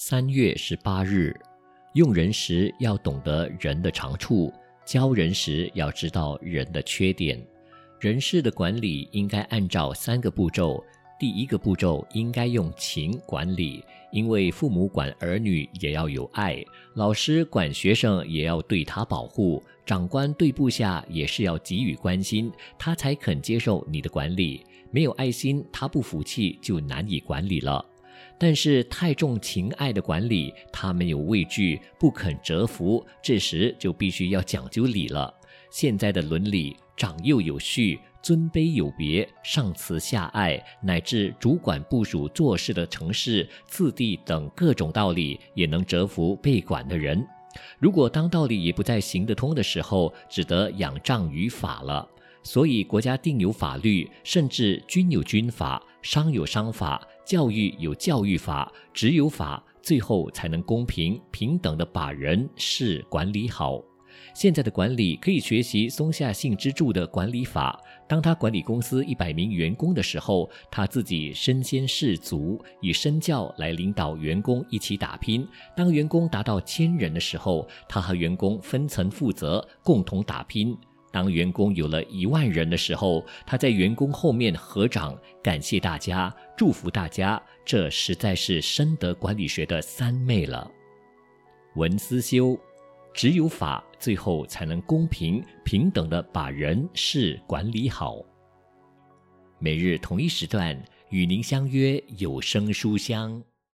三月十八日，用人时要懂得人的长处，教人时要知道人的缺点。人事的管理应该按照三个步骤。第一个步骤应该用情管理，因为父母管儿女也要有爱，老师管学生也要对他保护，长官对部下也是要给予关心，他才肯接受你的管理。没有爱心，他不服气就难以管理了。但是太重情爱的管理，他们有畏惧，不肯折服，这时就必须要讲究礼了。现在的伦理，长幼有序。尊卑有别，上慈下爱，乃至主管部署做事的程式、次第等各种道理，也能折服被管的人。如果当道理也不再行得通的时候，只得仰仗于法了。所以国家定有法律，甚至军有军法，商有商法，教育有教育法，只有法，最后才能公平平等地把人事管理好。现在的管理可以学习松下幸之助的管理法。当他管理公司一百名员工的时候，他自己身先士卒，以身教来领导员工一起打拼。当员工达到千人的时候，他和员工分层负责，共同打拼。当员工有了一万人的时候，他在员工后面合掌，感谢大家，祝福大家。这实在是深得管理学的三昧了。文思修。只有法，最后才能公平平等地把人事管理好。每日同一时段与您相约有声书香。